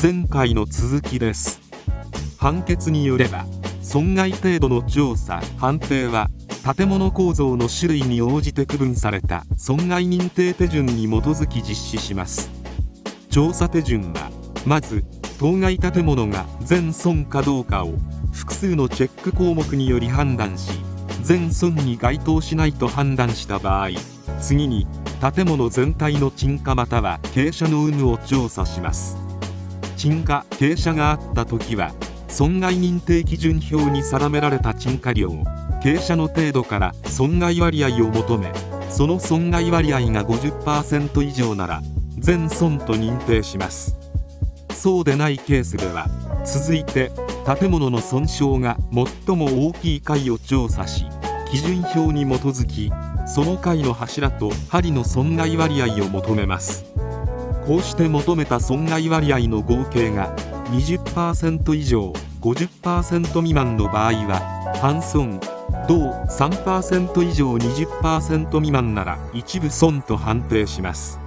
前回の続きです。判決によれば損害程度の調査判定は建物構造の種類に応じて区分された損害認定手順に基づき実施します。調査手順はまず当該建物が全損かどうかを複数のチェック項目により判断し全損に該当しないと判断した場合次に建物全体の沈下または傾斜の有無を調査します。沈下傾斜があった時は損害認定基準表に定められた沈下量傾斜の程度から損害割合を求めその損害割合が50%以上なら全損と認定します。そうでないケースでは続いて建物の損傷が最も大きい階を調査し基準表に基づきその階の柱と針の損害割合を求めます。こうして求めた損害割合の合計が20%以上50%未満の場合は半損同3%以上20%未満なら一部損と判定します。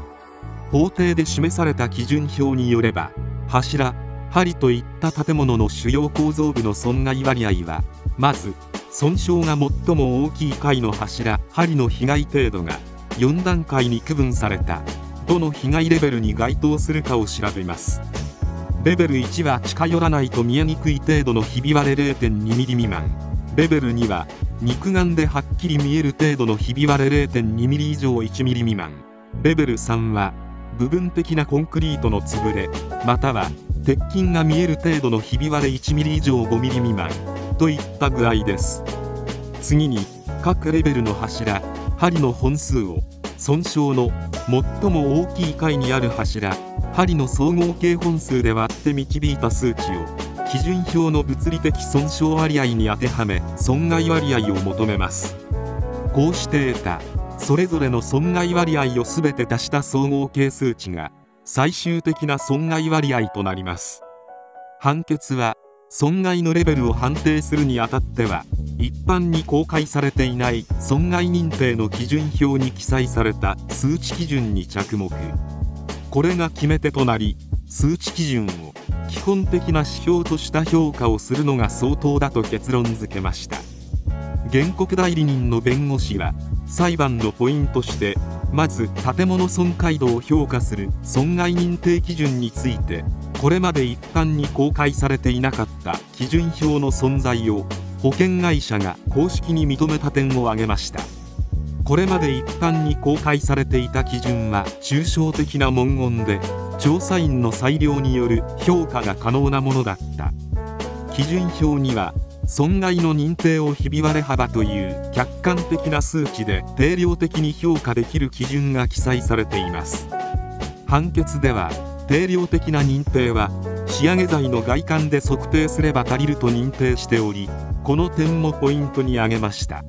法定で示された基準表によれば柱針といった建物の主要構造部の損害割合はまず損傷が最も大きい階の柱針の被害程度が4段階に区分された。どの被害レベルに該当するかを調べます。レベル1は近寄らないと見えにくい程度のひび割れ 0.2mm 未満。レベル2は肉眼ではっきり見える程度のひび割れ 0.2mm 以上 1mm 未満。レベル3は部分的なコンクリートの潰れまたは鉄筋が見える程度のひび割れ 1mm 以上 5mm 未満。といった具合です。次に各レベルの柱針の本数を損傷の最も大きい階にある柱針の総合計本数で割って導いた数値を基準表の物理的損傷割合に当てはめ損害割合を求めます。こうして得たそれぞれの損害割合を全て足した総合係数値が最終的な損害割合となります。判決は損害のレベルを判定するにあたっては一般に公開されていない損害認定の基準表に記載された数値基準に着目。これが決め手となり数値基準を基本的な指標とした評価をするのが相当だと結論付けました。原告代理人の弁護士は裁判のポイントしてまず建物損壊度を評価する損害認定基準についてこれまで一般に公開されていなかった基準表の存在を保険会社が公式に認めた点を挙げました。これまで一般に公開されていた基準は抽象的な文言で調査員の裁量による評価が可能なものだった。基準表には損害の認定をひび割れ幅という客観的な数値で定量的に評価できる基準が記載されています。判決では定量的な認定は仕上げ材の外観で測定すれば足りると認定しておりこの点もポイントに挙げました。